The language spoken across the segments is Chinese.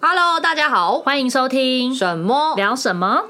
Hello，大家好，欢迎收听什么聊什么。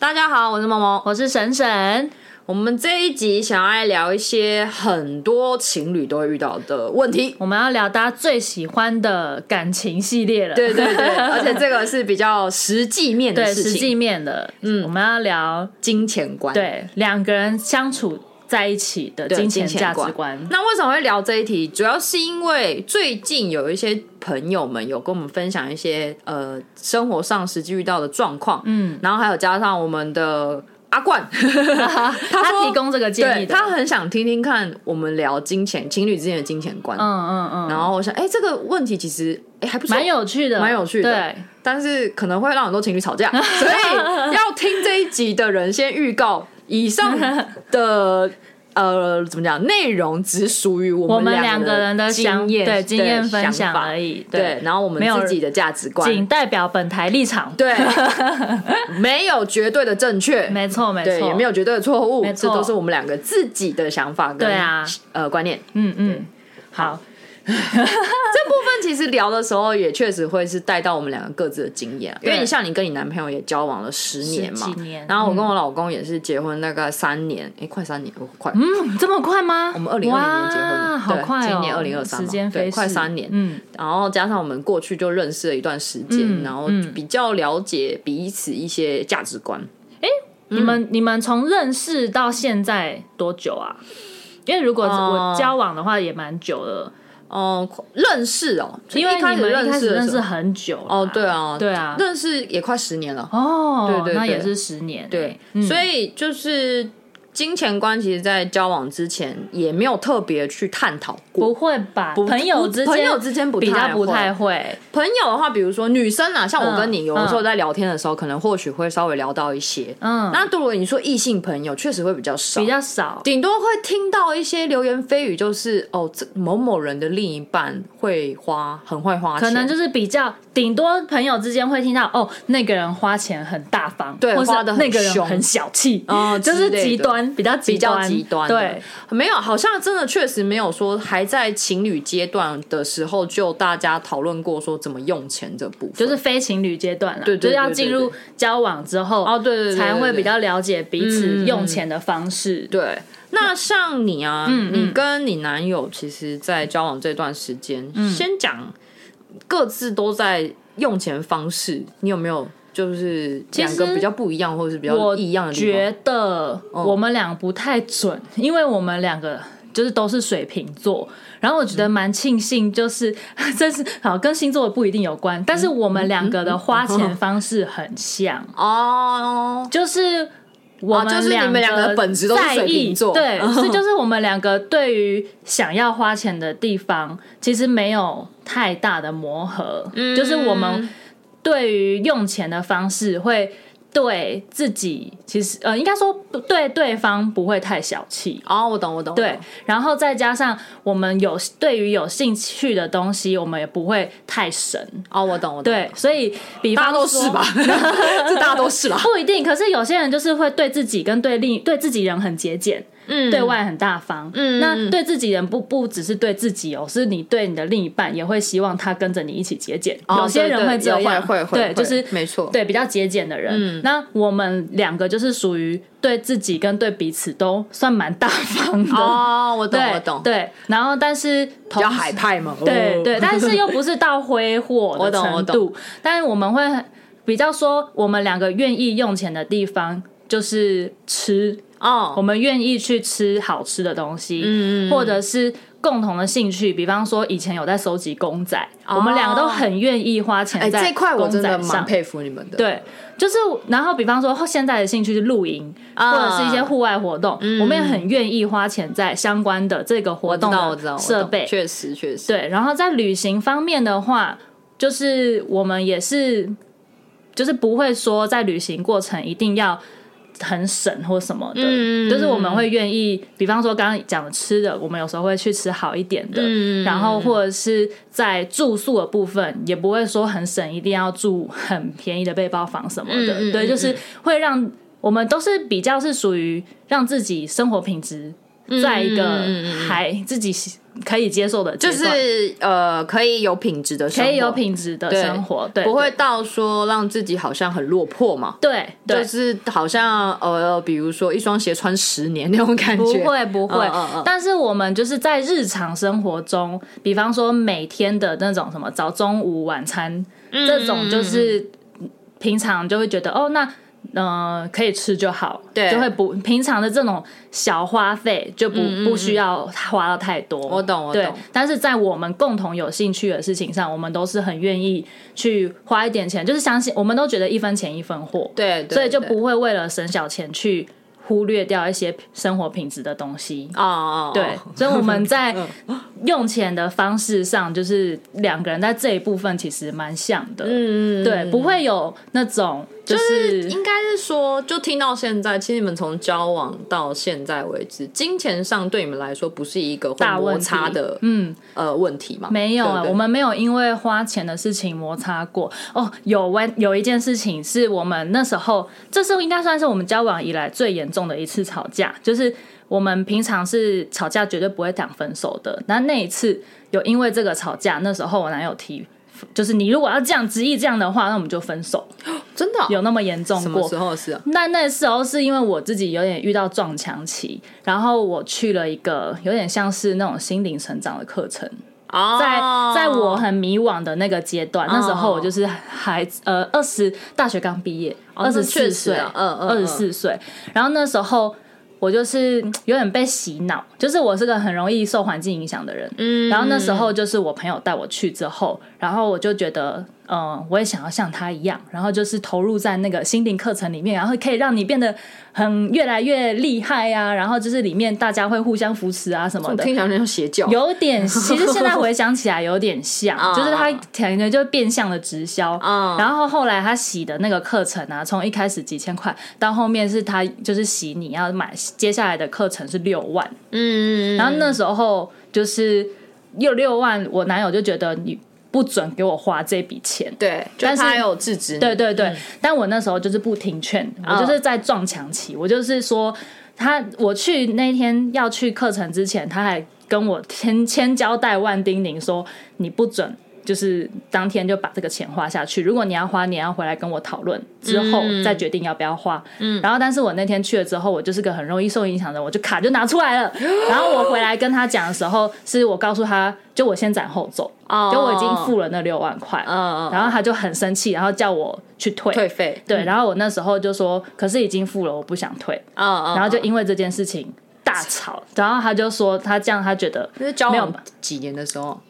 大家好，我是萌萌，我是沈沈。我们这一集想要来聊一些很多情侣都会遇到的问题，我们要聊大家最喜欢的感情系列了。对对对，而且这个是比较实际面的事情，对，实际面的。嗯，我们要聊金钱观，对，两个人相处在一起的金钱价值观。那为什么会聊这一题？主要是因为最近有一些朋友们有跟我们分享一些呃生活上实际遇到的状况，嗯，然后还有加上我们的。阿冠，他 他提供这个建议，他很想听听看我们聊金钱，情侣之间的金钱观。嗯嗯嗯。然后我想，哎，这个问题其实哎还不错，蛮有趣的，蛮有趣的。对，但是可能会让很多情侣吵架，所以要听这一集的人先预告以上的。呃，怎么讲？内容只属于我们两个人的经验，对经验分享而已。对，然后我们自己的价值观仅代表本台立场。对，没有绝对的正确，没错没错，也没有绝对的错误，这都是我们两个自己的想法跟呃观念。嗯嗯，好。这部分其实聊的时候，也确实会是带到我们两个各自的经验，因为你像你跟你男朋友也交往了十年嘛，然后我跟我老公也是结婚大概三年，哎，快三年，快，嗯，这么快吗？我们二零二零年结婚，好快哦，今年二零二三，时间飞快三年，嗯，然后加上我们过去就认识了一段时间，然后比较了解彼此一些价值观。哎，你们你们从认识到现在多久啊？因为如果我交往的话，也蛮久了。哦，认识哦，因为一开始认识认识很久哦，对啊，对啊，认识也快十年了。哦，对对，那也是十年，对，所以就是。金钱观其实，在交往之前也没有特别去探讨过。不会吧？朋友之间，朋友之间比较不太会。朋友的话，比如说女生啊，像我跟你，有的时候在聊天的时候，可能或许会稍微聊到一些。嗯，那如果你说异性朋友，确实会比较少，比较少，顶多会听到一些流言蜚语，就是哦，这某某人的另一半会花，很会花钱，可能就是比较顶多朋友之间会听到哦，那个人花钱很大方，对，花的那个人很小气，哦，就是极端。比较比较极端，对，没有，好像真的确实没有说还在情侣阶段的时候就大家讨论过说怎么用钱这部分，就是非情侣阶段了，对，就是要进入交往之后哦，对对，才会比较了解彼此用钱的方式。对，那像你啊，你跟你男友其实，在交往这段时间，先讲各自都在用钱方式，你有没有？就是两个比较不一样，或者是比较异样的地方。我觉得我们俩不太准，嗯、因为我们两个就是都是水瓶座。然后我觉得蛮庆幸，就是、嗯、这是好跟星座不一定有关，但是我们两个的花钱方式很像哦。就是我们两个的本质都是水瓶座，对，这就是我们两个对于想要花钱的地方，其实没有太大的磨合，嗯、就是我们。对于用钱的方式，会对自己其实呃，应该说对对方不会太小气哦。我懂，我懂。对，然后再加上我们有对于有兴趣的东西，我们也不会太神哦。我懂，我懂。对，所以比方说，大家都是吧？这大家都是吧？不一定。可是有些人就是会对自己跟对另对自己人很节俭。嗯，对外很大方，嗯，那对自己人不不只是对自己哦，是你对你的另一半也会希望他跟着你一起节俭。有些人会这样，会会对，就是没错，对比较节俭的人。嗯，那我们两个就是属于对自己跟对彼此都算蛮大方的。哦，我懂，我懂。对，然后但是比较海派嘛，对对，但是又不是到挥霍的程度。但是我们会比较说，我们两个愿意用钱的地方就是吃。哦，oh, 我们愿意去吃好吃的东西，嗯，或者是共同的兴趣，比方说以前有在收集公仔，oh, 我们两个都很愿意花钱在公仔上。欸，这块我真的蛮佩服你们的。对，就是然后比方说现在的兴趣是露营，uh, 或者是一些户外活动，嗯，我们也很愿意花钱在相关的这个活动的设备。确实，确实。对，然后在旅行方面的话，就是我们也是，就是不会说在旅行过程一定要。很省或什么的，嗯、就是我们会愿意，比方说刚刚讲的吃的，我们有时候会去吃好一点的，嗯、然后或者是在住宿的部分，也不会说很省，一定要住很便宜的背包房什么的，嗯、对，就是会让我们都是比较是属于让自己生活品质在一个还自己可以接受的，就是呃，可以有品质的生活，可以有品质的生活，对，不会到说让自己好像很落魄嘛，对，就是好像呃，比如说一双鞋穿十年那种感觉，不会不会，但是我们就是在日常生活中，比方说每天的那种什么早中午晚餐，这种就是平常就会觉得哦那。嗯、呃，可以吃就好，对，就会不平常的这种小花费就不嗯嗯不需要花到太多。我懂，我懂。但是在我们共同有兴趣的事情上，我们都是很愿意去花一点钱，就是相信我们都觉得一分钱一分货，对，对，所以就不会为了省小钱去忽略掉一些生活品质的东西哦，哦，对，所以我们在 用钱的方式上，就是两个人在这一部分其实蛮像的，嗯，对，不会有那种。就是应该是说，就听到现在，其实你们从交往到现在为止，金钱上对你们来说不是一个大摩擦的，嗯呃问题嘛？没有啊，我们没有因为花钱的事情摩擦过。哦，有问有一件事情是我们那时候，这是应该算是我们交往以来最严重的一次吵架，就是我们平常是吵架绝对不会讲分手的，那那一次有因为这个吵架，那时候我男友提。就是你如果要这样执意这样的话，那我们就分手。真的、哦、有那么严重过？什么时候是啊？那那时候是因为我自己有点遇到撞墙期，然后我去了一个有点像是那种心灵成长的课程。哦，在在我很迷惘的那个阶段，那时候我就是还，呃，二十大学刚毕业，二十四岁，嗯嗯，二十四岁，然后那时候。我就是有点被洗脑，就是我是个很容易受环境影响的人。嗯，然后那时候就是我朋友带我去之后，然后我就觉得。嗯，我也想要像他一样，然后就是投入在那个心灵课程里面，然后可以让你变得很越来越厉害呀、啊。然后就是里面大家会互相扶持啊什么的，听起来像邪教，有点。其实现在回想起来有点像，就是他感觉就变相的直销。然后后来他洗的那个课程啊，从一开始几千块，到后面是他就是洗你要买接下来的课程是六万。嗯，然后那时候就是又六万，我男友就觉得你。不准给我花这笔钱，对，但是他有制止你，对对对，嗯、但我那时候就是不听劝，我就是在撞墙期，我就是说他，我去那天要去课程之前，他还跟我千千交代万叮咛说，你不准。就是当天就把这个钱花下去。如果你要花，你要回来跟我讨论之后再决定要不要花。嗯，然后但是我那天去了之后，我就是个很容易受影响的，我就卡就拿出来了。然后我回来跟他讲的时候，是我告诉他就我先斩后奏，就我已经付了那六万块。嗯，然后他就很生气，然后叫我去退退费。对，然后我那时候就说，可是已经付了，我不想退。嗯，然后就因为这件事情大吵，然后他就说他这样他觉得没有几年的时候。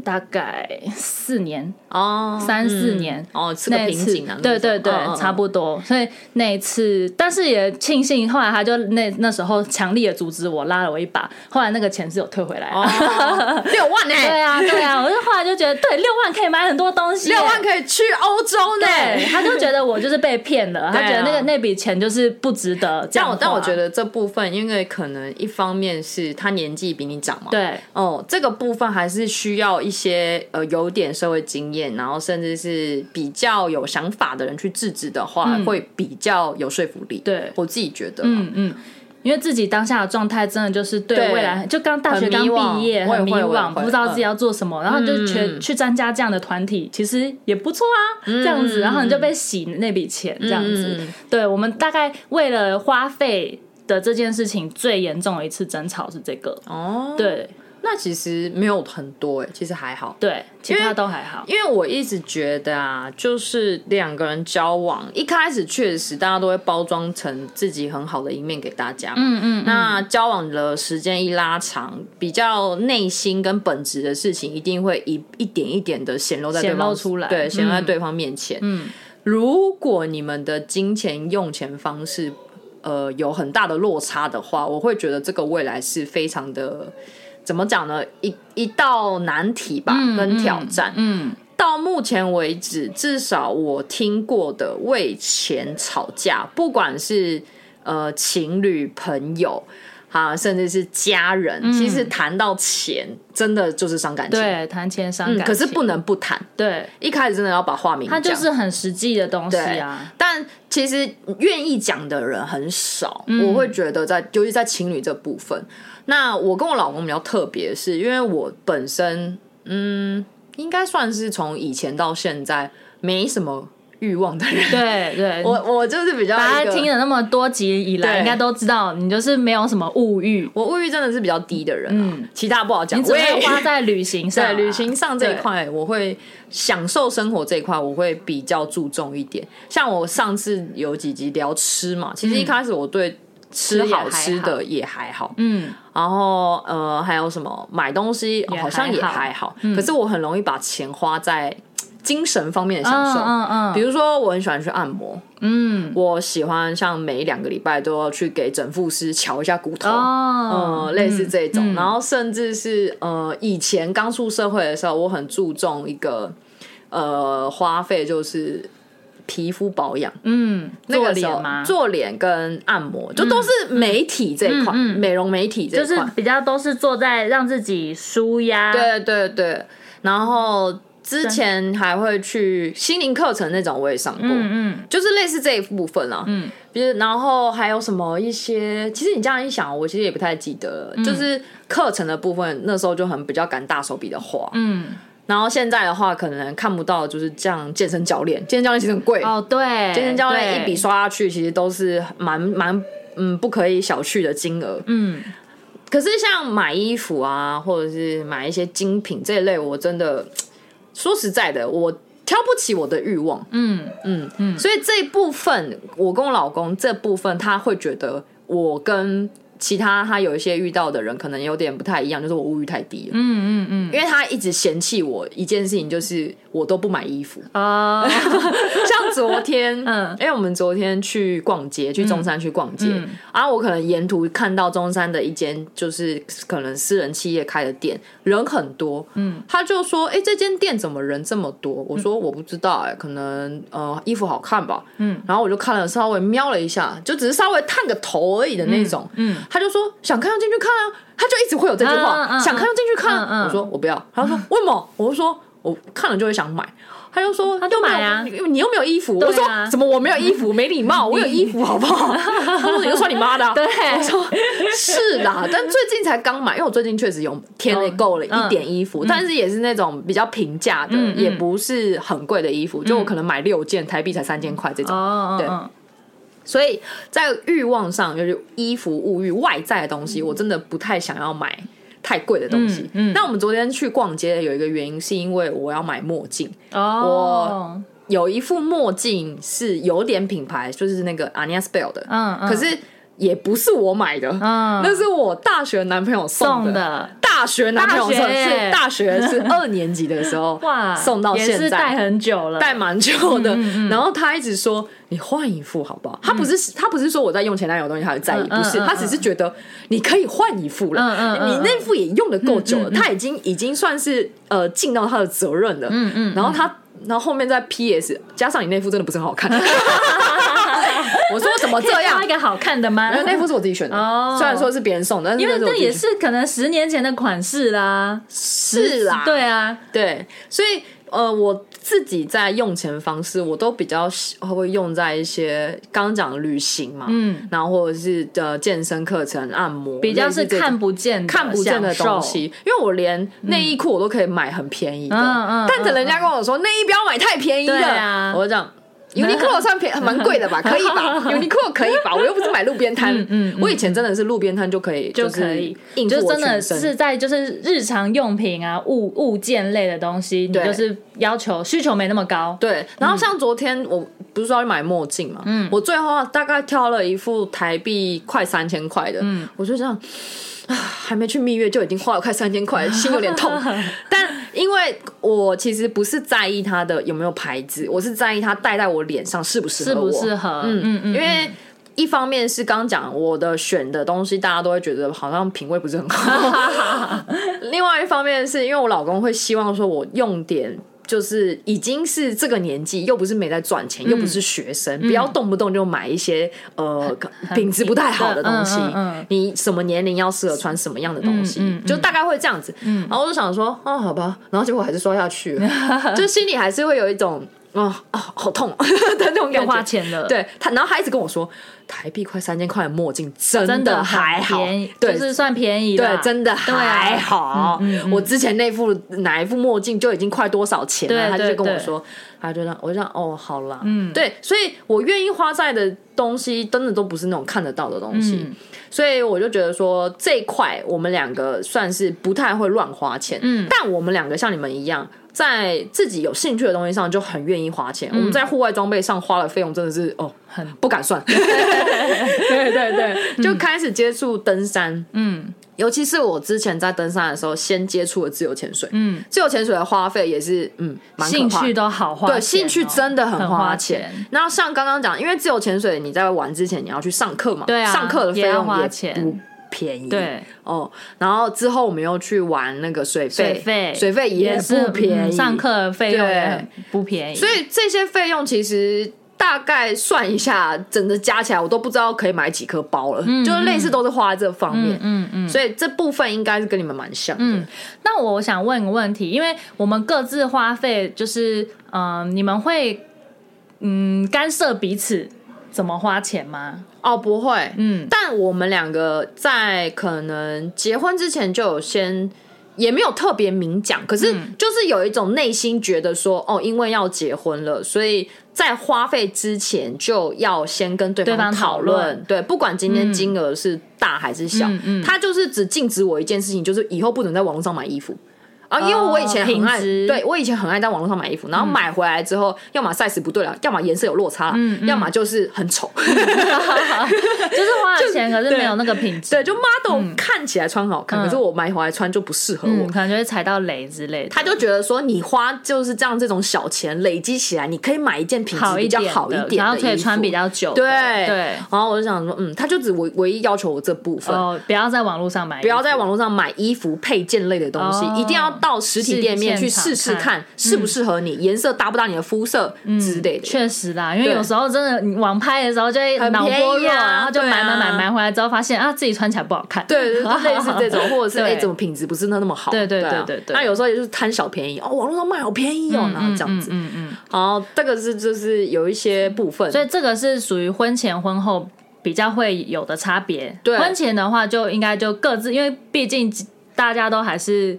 大概四年哦，三四年哦，是个瓶颈啊。对对对，差不多。所以那一次，但是也庆幸，后来他就那那时候强力的阻止我，拉了我一把。后来那个钱是有退回来的，六万呢？对啊，对啊。我就后来就觉得，对，六万可以买很多东西，六万可以去欧洲呢。他就觉得我就是被骗了，他觉得那个那笔钱就是不值得。但我但我觉得这部分，因为可能一方面是他年纪比你长嘛，对哦，这个部分还是需要一些呃有点社会经验，然后甚至是比较有想法的人去制止的话，嗯、会比较有说服力。对。我自己觉得，嗯嗯，因为自己当下的状态真的就是对未来，就刚大学刚毕业，很迷惘，不知道自己要做什么，然后就去、嗯、去参加这样的团体，其实也不错啊，这样子，然后你就被洗那笔钱，这样子。嗯、对我们大概为了花费的这件事情，最严重的一次争吵是这个。哦，对。那其实没有很多哎，其实还好。对，其他都还好。因为我一直觉得啊，就是两个人交往一开始确实大家都会包装成自己很好的一面给大家。嗯嗯。那交往的时间一拉长，比较内心跟本质的事情，一定会一一点一点的显露在对方，显露出来，对，显露在对方面前。嗯。如果你们的金钱用钱方式，呃，有很大的落差的话，我会觉得这个未来是非常的。怎么讲呢？一一道难题吧，嗯、跟挑战。嗯，嗯，到目前为止，至少我听过的为钱吵架，不管是呃情侣、朋友，啊，甚至是家人，嗯、其实谈到钱，真的就是伤感情。对，谈钱伤感情、嗯，可是不能不谈。对，一开始真的要把话明讲。它就是很实际的东西啊。但其实愿意讲的人很少，嗯、我会觉得在，尤其在情侣这部分。那我跟我老公比较特别，是因为我本身，嗯，应该算是从以前到现在没什么。欲望的人，对对，我我就是比较，大家听了那么多集以来，应该都知道你就是没有什么物欲，我物欲真的是比较低的人，嗯，其他不好讲。你只会花在旅行上，对旅行上这一块，我会享受生活这一块，我会比较注重一点。像我上次有几集聊吃嘛，其实一开始我对吃好吃的也还好，嗯，然后呃还有什么买东西好像也还好，可是我很容易把钱花在。精神方面的享受，嗯嗯，比如说我很喜欢去按摩，嗯，我喜欢像每两个礼拜都要去给整复师瞧一下骨头，嗯，类似这种，然后甚至是呃，以前刚出社会的时候，我很注重一个呃花费，就是皮肤保养，嗯，那个时候做脸跟按摩，就都是媒体这一块，美容媒体这一块，就是比较都是做在让自己舒压，对对对，然后。之前还会去心灵课程那种，我也上过，嗯嗯，就是类似这一部分啊，嗯，比如然后还有什么一些，其实你这样一想，我其实也不太记得，嗯、就是课程的部分，那时候就很比较敢大手笔的花，嗯，然后现在的话，可能看不到，就是这样健身教练，健身教练其实很贵哦，对，健身教练一笔刷下去，其实都是蛮蛮嗯不可以小觑的金额，嗯，可是像买衣服啊，或者是买一些精品这一类，我真的。说实在的，我挑不起我的欲望，嗯嗯嗯，所以这一部分，我跟我老公这部分，他会觉得我跟。其他他有一些遇到的人可能有点不太一样，就是我物欲太低了。嗯嗯嗯，因为他一直嫌弃我一件事情，就是我都不买衣服啊。像昨天，嗯，因为我们昨天去逛街，去中山去逛街，然后我可能沿途看到中山的一间就是可能私人企业开的店，人很多。嗯，他就说：“哎，这间店怎么人这么多？”我说：“我不知道，哎，可能呃衣服好看吧。”嗯，然后我就看了稍微瞄了一下，就只是稍微探个头而已的那种。嗯。他就说想看要进去看啊，他就一直会有这句话，嗯嗯、想看要进去看。我说我不要，他说为什么？我就说我看了就会想买。他就说他就买啊，你又没有衣服。啊、我说怎么我没有衣服？没礼貌，我有衣服好不好？他说你就穿你妈的、啊。对，我说是啦，但最近才刚买，因为我最近确实有添了够了一点衣服，嗯、但是也是那种比较平价的，也不是很贵的衣服，就我可能买六件台币才三千块这种。嗯、对。所以在欲望上，就是衣服、物欲、外在的东西，我真的不太想要买太贵的东西。嗯，那我们昨天去逛街有一个原因，是因为我要买墨镜。哦，我有一副墨镜是有点品牌，就是那个 Anya Spell 的。嗯嗯，可是。也不是我买的，嗯，那是我大学男朋友送的。大学男朋友送是大学是二年级的时候，哇，送到现在戴很久了，戴蛮久的。然后他一直说你换一副好不好？他不是他不是说我在用前男友的东西他会在意，不是，他只是觉得你可以换一副了。你那副也用的够久了，他已经已经算是呃尽到他的责任了。嗯嗯。然后他然后后面再 PS 加上你那副真的不是很好看。我说怎么这样？一个好看的吗？那副是我自己选的，哦，虽然说是别人送的，但是因为这也是可能十年前的款式啦。是啦，对啊，对，所以呃，我自己在用钱方式，我都比较会用在一些刚刚讲的旅行嘛，嗯，然后或者是的健身课程、按摩，比较是看不见、看不见的东西。因为我连内衣裤我都可以买很便宜的，嗯嗯，但等人家跟我说内衣不要买太便宜的，我就这样。Uniqlo 算便蛮贵的吧？可以吧？Uniqlo 可以吧？我又不是买路边摊。嗯，我以前真的是路边摊就可以，就可以，就真的是在就是日常用品啊物物件类的东西，你就是要求需求没那么高。对。然后像昨天我不是说要去买墨镜嘛？嗯。我最后大概挑了一副台币快三千块的。嗯。我就这样。还没去蜜月就已经花了快三千块，心有点痛。但因为我其实不是在意它的有没有牌子，我是在意它戴在我脸上适不适合我。适不适合？嗯嗯嗯。因为一方面是刚讲我的选的东西，大家都会觉得好像品味不是很好。另外一方面是因为我老公会希望说我用点。就是已经是这个年纪，又不是没在赚钱，嗯、又不是学生，不要动不动就买一些呃品质不太好的东西。你什么年龄要适合穿什么样的东西，就大概会这样子。嗯、然后我就想说，哦，好吧，然后结果还是说下去了，就心里还是会有一种。哦哦，好痛 的那种感觉。花钱了，对他，然后他一直跟我说，台币快三千块的墨镜真的还好，对，就是算便宜，对，真的还好。我之前那副哪一副墨镜就已经快多少钱了，他就跟我说，他就让我就哦，好啦，嗯，对，所以我愿意花在的东西，真的都不是那种看得到的东西，所以我就觉得说这一块我们两个算是不太会乱花钱，嗯，但我们两个像你们一样。在自己有兴趣的东西上就很愿意花钱。嗯、我们在户外装备上花的费用真的是哦，很不敢算。对对对，嗯、就开始接触登山。嗯，尤其是我之前在登山的时候，先接触了自由潜水。嗯，自由潜水的花费也是嗯，兴趣都好花。对，兴趣真的很花钱。然后像刚刚讲，因为自由潜水你在玩之前你要去上课嘛，对啊，上课的费用也不便宜。对哦，然后之后我们又去玩那个水费，水费也不便宜，上课费用也不便宜。所以这些费用其实大概算一下，整个加起来我都不知道可以买几颗包了。嗯、就是类似都是花在这方面，嗯嗯。嗯嗯，所以这部分应该是跟你们蛮像的。嗯，那我想问个问题，因为我们各自花费，就是嗯、呃，你们会嗯干涉彼此怎么花钱吗？哦，不会，嗯，但我们两个在可能结婚之前就有先，也没有特别明讲，可是就是有一种内心觉得说，哦，因为要结婚了，所以在花费之前就要先跟对方讨论，对，不管今天金额是大还是小，嗯嗯，他就是只禁止我一件事情，就是以后不能在网络上买衣服。啊，因为我以前很爱，对我以前很爱在网络上买衣服，然后买回来之后，要么 size 不对了，要么颜色有落差，要么就是很丑，就是花了钱可是没有那个品质。对，就 model 看起来穿好看，可是我买回来穿就不适合我，可能就会踩到雷之类的。他就觉得说，你花就是这样这种小钱累积起来，你可以买一件品质比较好一点的，然后可以穿比较久。对。对，然后我就想说，嗯，他就只唯唯一要求我这部分，哦，不要在网络上买，不要在网络上买衣服配件类的东西，一定要到实体店面去试试看适不适合你，颜色搭不搭你的肤色之类的。确实啦，因为有时候真的网拍的时候就会脑波弱，然后就买买买买回来之后发现啊，自己穿起来不好看。对，类似这种，或者是哎，怎么品质不是那那么好？对对对对对。那有时候也就是贪小便宜哦，网络上卖好便宜哦，然后这样子。嗯嗯。好，这个是就是有一些部分，所以这个是属于婚前婚后比较会有的差别。对，婚前的话就应该就各自，因为毕竟大家都还是。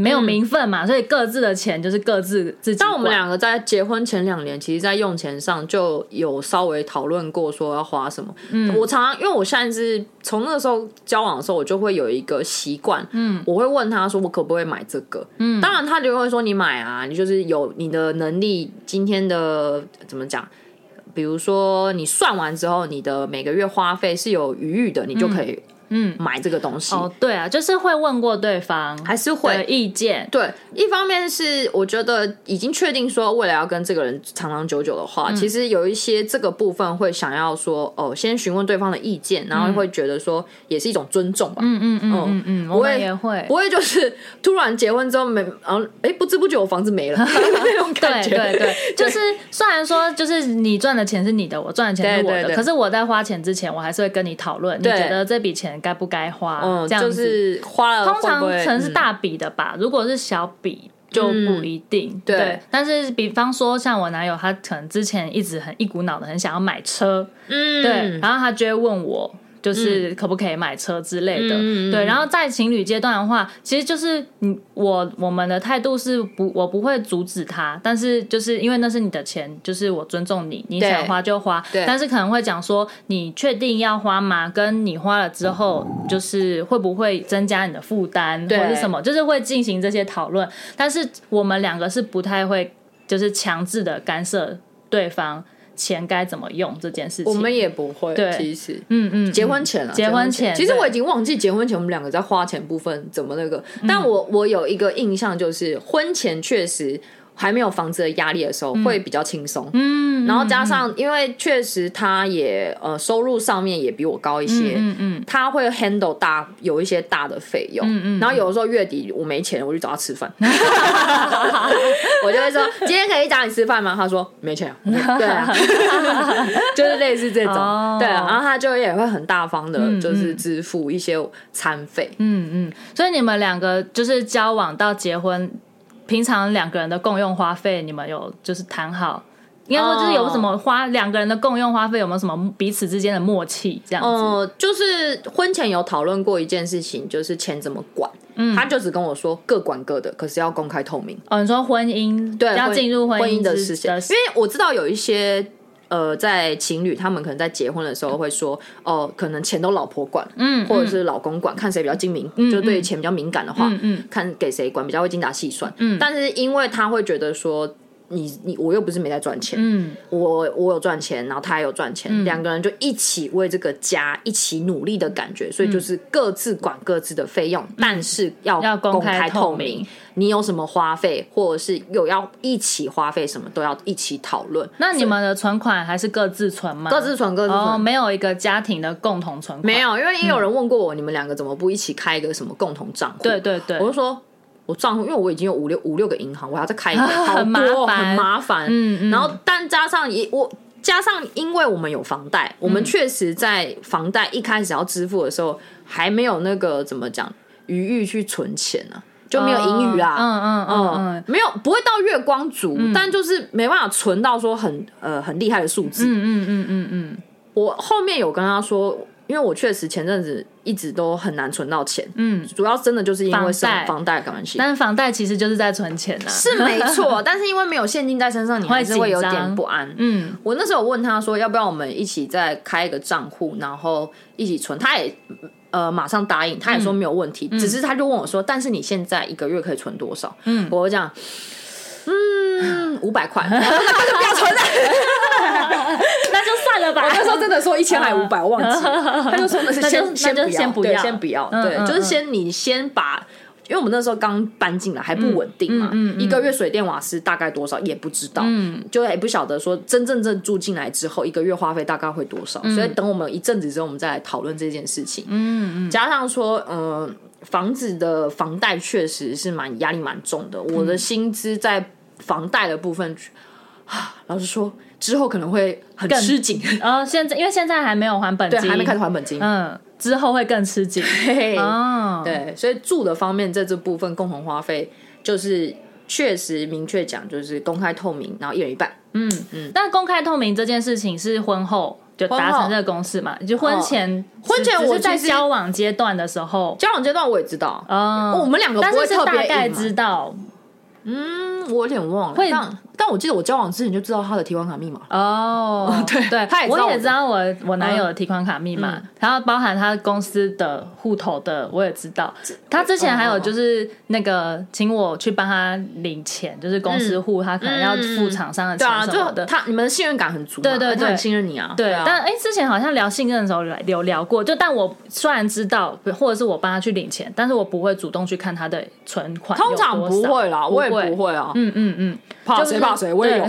没有名分嘛，所以各自的钱就是各自自己。但我们两个在结婚前两年，其实，在用钱上就有稍微讨论过，说要花什么。嗯，我常常因为我现在是从那个时候交往的时候，我就会有一个习惯，嗯，我会问他说，我可不可以买这个？嗯，当然他就会说，你买啊，你就是有你的能力，今天的怎么讲？比如说你算完之后，你的每个月花费是有余裕的，你就可以。嗯，买这个东西。哦，对啊，就是会问过对方，还是会。意见。对，一方面是我觉得已经确定说未来要跟这个人长长久久的话，嗯、其实有一些这个部分会想要说哦，先询问对方的意见，然后会觉得说也是一种尊重吧。嗯嗯嗯嗯嗯，不会也会。不会就是突然结婚之后没，然后哎不知不觉我房子没了 那种感觉。对对对，就是虽然说就是你赚的钱是你的，我赚的钱是我的，可是我在花钱之前，我还是会跟你讨论，你觉得这笔钱。该不该花？嗯，这样子就是花了，通常可能是大笔的吧。如果是小笔就不一定。对，但是比方说像我男友，他可能之前一直很一股脑的很想要买车，嗯，对，然后他就会问我。就是可不可以买车之类的，嗯、对。然后在情侣阶段的话，其实就是你我我们的态度是不，我不会阻止他，但是就是因为那是你的钱，就是我尊重你，你想花就花。对。但是可能会讲说，你确定要花吗？跟你花了之后，就是会不会增加你的负担，对或者是什么？就是会进行这些讨论。但是我们两个是不太会，就是强制的干涉对方。钱该怎么用这件事情，我们也不会。对，其实，嗯嗯，结婚前啊，结婚前，其实我已经忘记结婚前我们两个在花钱部分怎么那个。但我我有一个印象，就是婚前确实还没有房子的压力的时候，会比较轻松。嗯，然后加上，因为确实他也呃收入上面也比我高一些，嗯嗯，他会 handle 大有一些大的费用，嗯嗯，然后有的时候月底我没钱，我就找他吃饭，我就会说今天可以找你吃饭吗？他说没钱，对啊，就是类似这种，对啊，然后他就也会很大方的，就是支付一些餐费，嗯嗯，所以你们两个就是交往到结婚。平常两个人的共用花费，你们有就是谈好，应该说就是有什么花两、oh. 个人的共用花费有没有什么彼此之间的默契这样子？哦，uh, 就是婚前有讨论过一件事情，就是钱怎么管。嗯，他就只跟我说各管各的，可是要公开透明。哦，你说婚姻对要进入婚姻的事情，因为我知道有一些。呃，在情侣他们可能在结婚的时候会说，哦，可能钱都老婆管，嗯，或者是老公管，看谁比较精明，嗯，就对钱比较敏感的话，看给谁管比较会精打细算，嗯，但是因为他会觉得说。你你我又不是没在赚钱，嗯，我我有赚钱，然后他也有赚钱，两、嗯、个人就一起为这个家一起努力的感觉，所以就是各自管各自的费用，嗯、但是要要公开透明，你有什么花费，或者是有要一起花费什么，都要一起讨论。那你们的存款还是各自存吗？各自存，各自存，哦，没有一个家庭的共同存款。没有，因为也有人问过我，嗯、你们两个怎么不一起开一个什么共同账户？对对对，我就说。我账户，因为我已经有五六五六个银行，我还要再开一个，好多很麻烦。嗯嗯。然后，但加上也我加上，因为我们有房贷，我们确实在房贷一开始要支付的时候，还没有那个怎么讲余裕去存钱呢，就没有盈余啊。嗯嗯嗯嗯，没有不会到月光族，但就是没办法存到说很呃很厉害的数字。嗯嗯嗯嗯嗯。我后面有跟他说。因为我确实前阵子一直都很难存到钱，嗯，主要真的就是因为房房贷关系。但是房贷其实就是在存钱啊，是没错。但是因为没有现金在身上，你还是会有点不安。嗯，我那时候问他说，要不要我们一起再开一个账户，然后一起存？他也呃马上答应，他也说没有问题。嗯，只是他就问我说，但是你现在一个月可以存多少？嗯，我就讲。嗯，五百块，那 就不要存了，那就算了吧。我那时候真的说一千还五百，我忘记了。他就说那是先先不要，先不要，对，就是先你先把，因为我们那时候刚搬进来还不稳定嘛，一个月水电瓦斯大概多少也不知道，就也不晓得说真正正住进来之后一个月花费大概会多少，所以等我们一阵子之后，我们再来讨论这件事情。嗯嗯，加上说，嗯。房子的房贷确实是蛮压力蛮重的，嗯、我的薪资在房贷的部分，啊，老实说之后可能会很吃紧。呃，现在因为现在还没有还本金，还没开始还本金，嗯，之后会更吃紧。嘿哦，对，所以住的方面在这部分共同花费，就是确实明确讲，就是公开透明，然后一人一半。嗯嗯，嗯，但公开透明这件事情是婚后。就达成这个公式嘛，就婚前，婚前我在交往阶段的时候，交往阶段我也知道，嗯，我们两个不会特别大概知道，嗯，我有点忘了，会。但我记得我交往之前就知道他的提款卡密码哦，对对，他也我也知道我我男友的提款卡密码，然后包含他公司的户头的我也知道。他之前还有就是那个请我去帮他领钱，就是公司户他可能要付厂商的钱什么的。他你们的信任感很足，对对对，很信任你啊。对啊，但哎，之前好像聊信任的时候有聊过，就但我虽然知道，或者是我帮他去领钱，但是我不会主动去看他的存款。通常不会啦，我也不会啊。嗯嗯嗯，怕谁怕谁，我也有。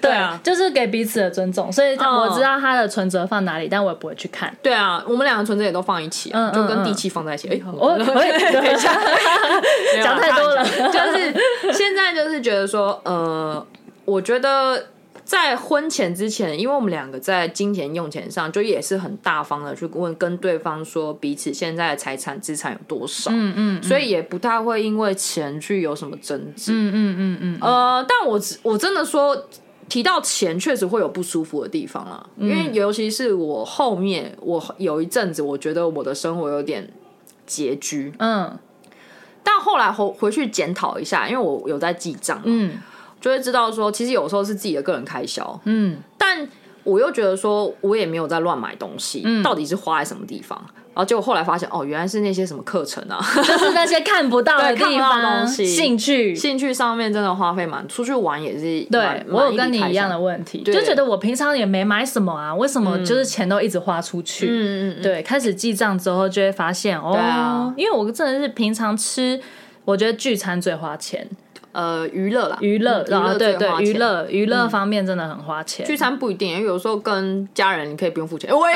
对 啊，就是给彼此的尊重，所以我知道他的存折放哪里，但我也不会去看。对啊，我们两个存折也都放一起，就跟地契放在一起。哎，我 等一下 讲太多了，就是现在就是觉得说，呃，我觉得。在婚前之前，因为我们两个在金钱用钱上就也是很大方的去问跟对方说彼此现在的财产资产有多少，嗯嗯，所以也不太会因为钱去有什么争执，嗯嗯嗯嗯，呃，但我我真的说提到钱确实会有不舒服的地方啊，因为尤其是我后面我有一阵子我觉得我的生活有点拮据，嗯，但后来回回去检讨一下，因为我有在记账，嗯。就会知道说，其实有时候是自己的个人开销，嗯，但我又觉得说，我也没有在乱买东西，嗯，到底是花在什么地方？然后结果后来发现，哦，原来是那些什么课程啊，就是那些看不到的地方 东西，兴趣，兴趣上面真的花费蛮，出去玩也是，对，我有跟你一样的问题，就觉得我平常也没买什么啊，为什么就是钱都一直花出去？嗯嗯，对，开始记账之后就会发现，哦，因为我真的是平常吃，我觉得聚餐最花钱。呃娱乐啦，娱乐，然后对对娱乐娱乐方面真的很花钱。聚餐不一定，因为有时候跟家人你可以不用付钱。喂，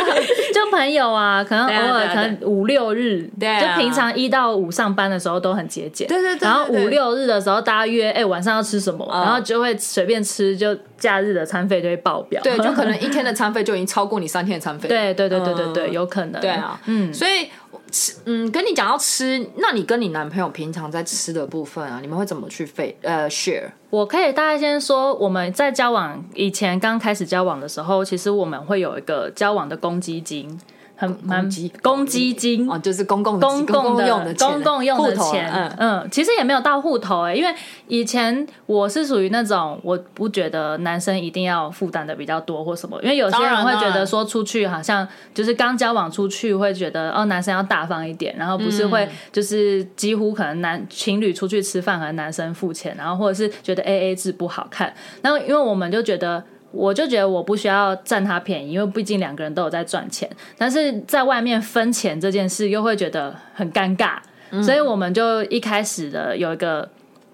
就朋友啊，可能偶尔可能五六日，对，就平常一到五上班的时候都很节俭。对对对。然后五六日的时候，大家约哎晚上要吃什么，然后就会随便吃，就假日的餐费就会爆表。对，就可能一天的餐费就已经超过你三天的餐费。对对对对对对，有可能。对啊，嗯，所以。吃，嗯，跟你讲到吃，那你跟你男朋友平常在吃的部分啊，你们会怎么去费呃 share？我可以大概先说，我们在交往以前刚开始交往的时候，其实我们会有一个交往的公积金。很蛮公积金哦，就是公共公共的用的公共用的钱，嗯嗯，其实也没有到户头哎，因为以前我是属于那种我不觉得男生一定要负担的比较多或什么，因为有些人会觉得说出去好像就是刚交往出去会觉得哦男生要大方一点，然后不是会就是几乎可能男情侣出去吃饭和男生付钱，然后或者是觉得 AA 制不好看，然后因为我们就觉得。我就觉得我不需要占他便宜，因为毕竟两个人都有在赚钱，但是在外面分钱这件事又会觉得很尴尬，嗯、所以我们就一开始的有一个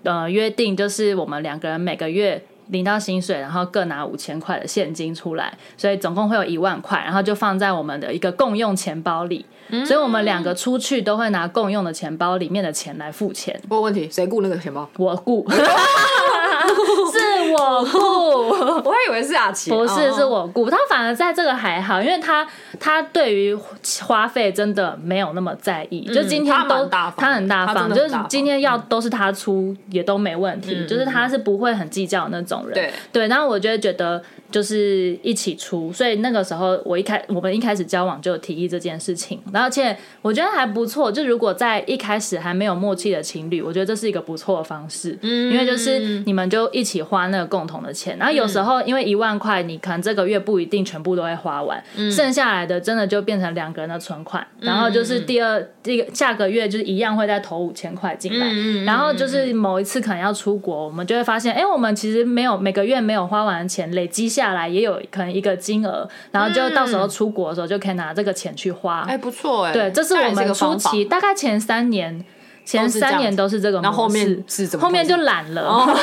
呃约定，就是我们两个人每个月领到薪水，然后各拿五千块的现金出来，所以总共会有一万块，然后就放在我们的一个共用钱包里，嗯、所以我们两个出去都会拿共用的钱包里面的钱来付钱。不过问题，谁雇那个钱包？我顾。是我顾，我还以为是阿奇，不是，是我顾。他反而在这个还好，因为他他对于花费真的没有那么在意。就今天都他很大方，就是今天要都是他出也都没问题，就是他是不会很计较那种人。对对，然后我就会觉得。就是一起出，所以那个时候我一开我们一开始交往就有提议这件事情，然后而且我觉得还不错。就如果在一开始还没有默契的情侣，我觉得这是一个不错的方式，嗯，因为就是你们就一起花那个共同的钱，然后有时候因为一万块，你可能这个月不一定全部都会花完，嗯，剩下来的真的就变成两个人的存款，然后就是第二这个下个月就是一样会再投五千块进来，然后就是某一次可能要出国，我们就会发现，哎，我们其实没有每个月没有花完的钱累积下。下来也有可能一个金额，然后就到时候出国的时候就可以拿这个钱去花。哎、嗯，不错哎。对，这是我们初期大概前三年，前三年都是这个模后后面是怎么？后面就懒了，哦、后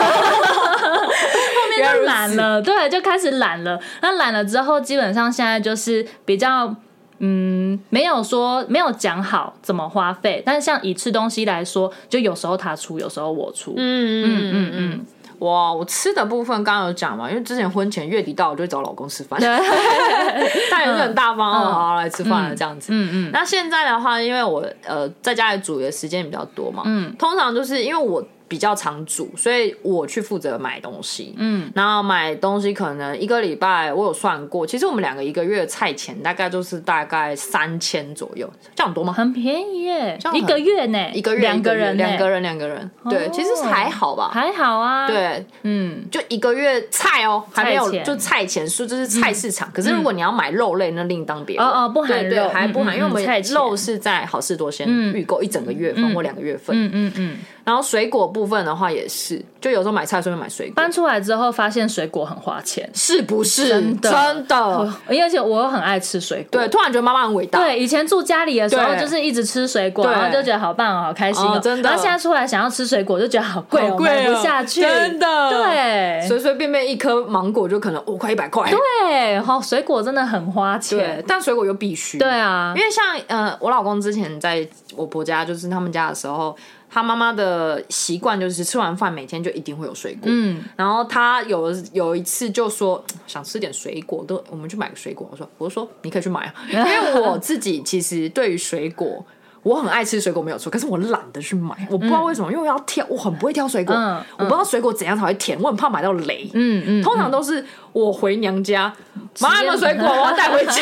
面就懒了，对，就开始懒了。那懒了之后，基本上现在就是比较嗯，没有说没有讲好怎么花费，但是像以吃东西来说，就有时候他出，有时候我出。嗯嗯嗯嗯。嗯哇，我吃的部分刚刚有讲嘛，因为之前婚前月底到，我就会找老公吃饭，他也是很大方，好好来吃饭了这样子。嗯嗯。那现在的话，因为我呃在家里煮的时间比较多嘛，嗯，通常就是因为我。比较常煮，所以我去负责买东西。嗯，然后买东西可能一个礼拜，我有算过，其实我们两个一个月的菜钱大概就是大概三千左右，这样多吗？很便宜耶，一个月呢，一个月两个人，两个人两个人，对，其实还好吧，还好啊，对，嗯，就一个月菜哦，还没有就菜钱说就是菜市场，可是如果你要买肉类，那另当别论，哦哦，不含肉，还不含，因为我们肉是在好事多先预购一整个月份或两个月份，嗯嗯嗯。然后水果部分的话也是，就有时候买菜顺便买水果。搬出来之后发现水果很花钱，是不是？真的，真的。而且我又很爱吃水果，对，突然觉得妈妈很伟大。对，以前住家里的时候就是一直吃水果，然后就觉得好棒哦，好开心哦，真的。然后现在出来想要吃水果，就觉得好贵哦，买不下去，真的。对，随随便便一颗芒果就可能五块一百块。对，好，水果真的很花钱。对，但水果又必须。对啊，因为像呃，我老公之前在我婆家，就是他们家的时候。他妈妈的习惯就是吃完饭每天就一定会有水果，嗯，然后他有有一次就说想吃点水果，都我们去买个水果。我说，我就说你可以去买啊，因为我自己其实对于水果。我很爱吃水果没有错，可是我懒得去买，我不知道为什么，因为我要挑，我很不会挑水果，我不知道水果怎样才会甜，我很怕买到雷。嗯嗯，通常都是我回娘家买什么水果，我要带回家，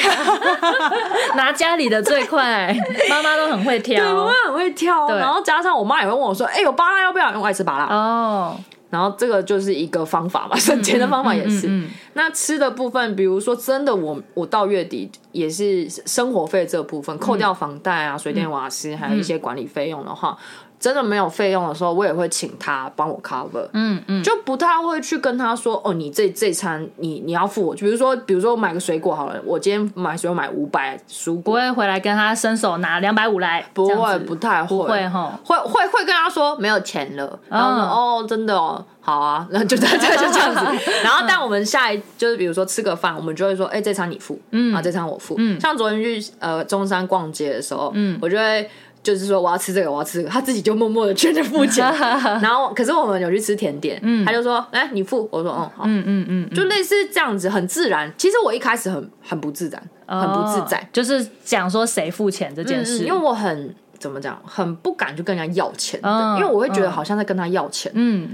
拿家里的最快。妈妈都很会挑，对，妈妈很会挑，然后加上我妈也会问我说：“哎，有芭拉要不要？”因为我爱吃芭拉哦。然后这个就是一个方法嘛，省钱的方法也是。那吃的部分，比如说真的我我到月底也是生活费这部分扣掉房贷啊、水电瓦斯，还有一些管理费用的话。真的没有费用的时候，我也会请他帮我 cover，嗯嗯，就不太会去跟他说哦，你这这餐你你要付我，就比如说比如说我买个水果好了，我今天买水果买五百蔬果，不会回来跟他伸手拿两百五来，不会不太会，不会哈，会会会跟他说没有钱了，然后哦真的哦好啊，然 后就在这就这样子，然后但我们下一就是比如说吃个饭，我们就会说哎、欸、这餐你付，嗯。啊这餐我付，嗯，像昨天去呃中山逛街的时候，嗯，我就会。就是说我要吃这个，我要吃这个，他自己就默默的全着付钱。然后，可是我们有去吃甜点，嗯、他就说：“哎、欸，你付。”我说：“哦，好。嗯”嗯嗯嗯，就类似这样子，很自然。其实我一开始很很不自然，哦、很不自在，就是讲说谁付钱这件事，嗯、因为我很怎么讲，很不敢去跟人家要钱，哦、因为我会觉得好像在跟他要钱。嗯。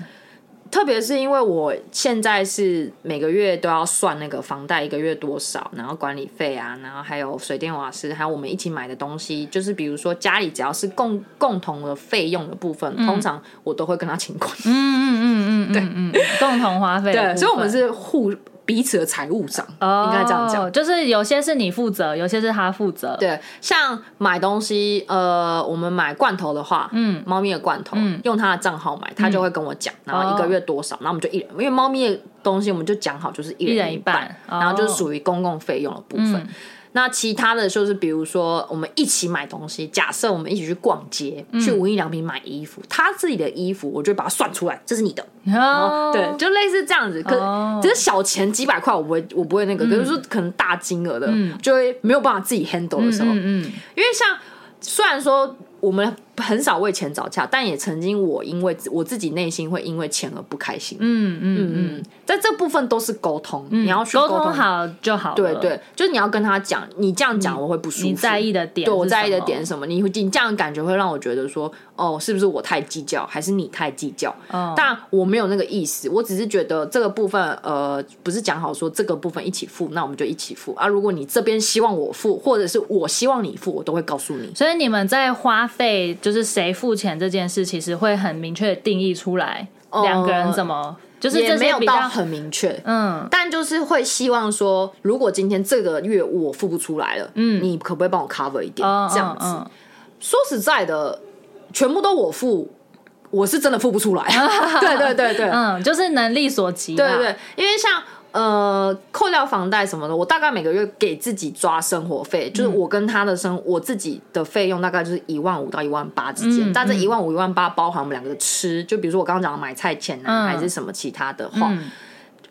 特别是因为我现在是每个月都要算那个房贷一个月多少，然后管理费啊，然后还有水电瓦斯，还有我们一起买的东西，就是比如说家里只要是共共同的费用的部分，嗯、通常我都会跟他请款。嗯嗯嗯嗯，对，嗯，共同花费。对，所以我们是互。彼此的财务长，oh, 应该这样讲，就是有些是你负责，有些是他负责。对，像买东西，呃，我们买罐头的话，嗯，猫咪的罐头，嗯，用他的账号买，他就会跟我讲，然后一个月多少，然后我们就一人，因为猫咪的东西我们就讲好，就是一人一半，一一半，然后就是属于公共费用的部分。嗯那其他的就是，比如说我们一起买东西，假设我们一起去逛街，嗯、去无印良品买衣服，他自己的衣服，我就把它算出来，这是你的，哦、对，就类似这样子。可是，哦、只是小钱几百块，我不会，我不会那个。嗯、可是说可能大金额的，嗯、就会没有办法自己 handle 的时候，嗯因为像虽然说我们。很少为钱找架，但也曾经我因为我自己内心会因为钱而不开心。嗯嗯嗯，在这部分都是沟通，你要去沟通好就好。对对，就是你要跟他讲，你这样讲我会不舒服。你在意的点，对我在意的点是什么？你会你这样感觉会让我觉得说，哦，是不是我太计较，还是你太计较？但我没有那个意思，我只是觉得这个部分，呃，不是讲好说这个部分一起付，那我们就一起付啊。如果你这边希望我付，或者是我希望你付，我都会告诉你。所以你们在花费。就是谁付钱这件事，其实会很明确的定义出来，两个人怎么，呃、就是也没有到很明确，嗯，但就是会希望说，如果今天这个月我付不出来了，嗯，你可不可以帮我 cover 一点，嗯、这样子？嗯嗯、说实在的，全部都我付，我是真的付不出来，对对对对，嗯，就是能力所及，对对对，因为像。呃，扣掉房贷什么的，我大概每个月给自己抓生活费，嗯、就是我跟他的生，我自己的费用大概就是一万五到一万八之间。嗯、但这一万五一万八包含我们两个的吃，就比如说我刚刚讲的买菜钱啊，嗯、还是什么其他的话，嗯、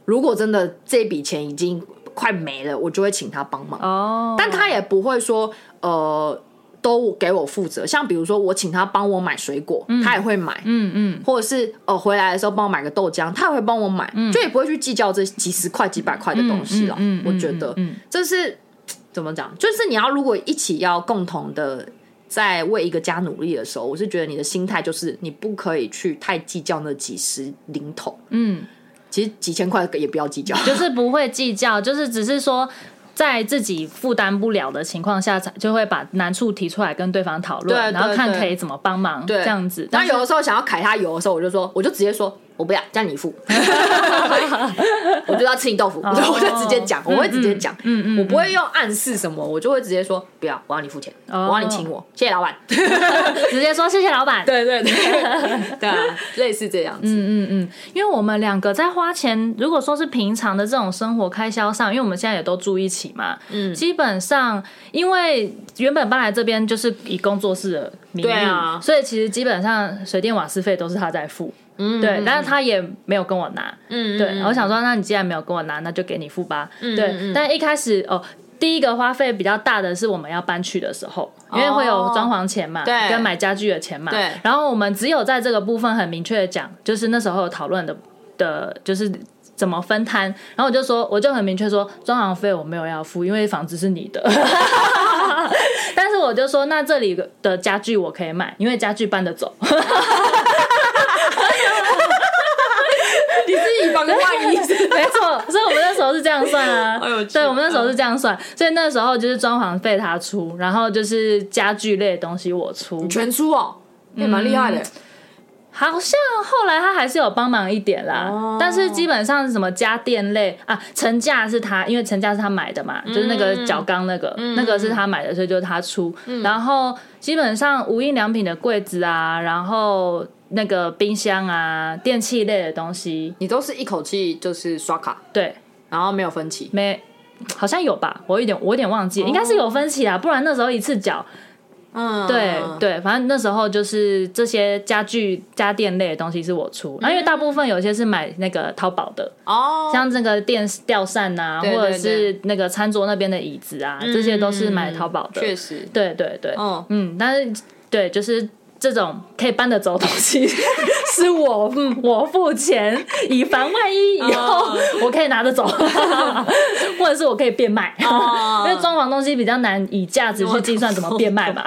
如果真的这笔钱已经快没了，我就会请他帮忙。哦，但他也不会说呃。都给我负责，像比如说我请他帮我买水果，嗯、他也会买，嗯嗯，嗯或者是呃回来的时候帮我买个豆浆，他也会帮我买，嗯、就也不会去计较这几十块几百块的东西了。嗯、我觉得，嗯，这是怎么讲？就是你要如果一起要共同的在为一个家努力的时候，我是觉得你的心态就是你不可以去太计较那几十零头，嗯，其实几千块也不要计较，就是不会计较，就是只是说。在自己负担不了的情况下，才就会把难处提出来跟对方讨论，然后看可以怎么帮忙，这样子。但有的时候想要揩他油的时候，我就说，我就直接说。我不要，叫你付。我就要吃你豆腐，我就直接讲，我会直接讲，嗯嗯，我不会用暗示什么，我就会直接说不要，我要你付钱，我要你请我，谢谢老板，直接说谢谢老板，对对对，对啊，类似这样子，嗯嗯嗯，因为我们两个在花钱，如果说是平常的这种生活开销上，因为我们现在也都住一起嘛，嗯，基本上因为原本搬来这边就是以工作室的名义，对啊，所以其实基本上水电瓦斯费都是他在付。嗯，对，但是他也没有跟我拿，嗯，对，我想说，那你既然没有跟我拿，那就给你付吧，嗯，对，但一开始哦，第一个花费比较大的是我们要搬去的时候，因为会有装潢钱嘛，对，跟买家具的钱嘛，对，然后我们只有在这个部分很明确的讲，就是那时候有讨论的的，就是怎么分摊，然后我就说，我就很明确说，装潢费我没有要付，因为房子是你的，但是我就说，那这里的家具我可以买，因为家具搬得走。你是以防万一，没错，所以我们那时候是这样算啊。对，我们那时候是这样算，所以那时候就是装潢费他出，然后就是家具类的东西我出，全出哦，也蛮厉害的。好像后来他还是有帮忙一点啦，哦、但是基本上是什么家电类啊，成架是他，因为成架是他买的嘛，嗯、就是那个角钢那个，嗯、那个是他买的，所以就是他出。嗯、然后基本上无印良品的柜子啊，然后那个冰箱啊，电器类的东西，你都是一口气就是刷卡，对，然后没有分期，没，好像有吧，我有点我有点忘记，哦、应该是有分期啊，不然那时候一次缴。嗯，对对，反正那时候就是这些家具家电类的东西是我出，然后因为大部分有些是买那个淘宝的。哦，像这个电吊扇啊，或者是那个餐桌那边的椅子啊，这些都是买淘宝的，确实，对对对，嗯，但是对，就是。这种可以搬得走的东西 是我，嗯，我付钱，以防万一以后我可以拿得走，或者是我可以变卖，因为装潢东西比较难以价值去计算怎么变卖嘛。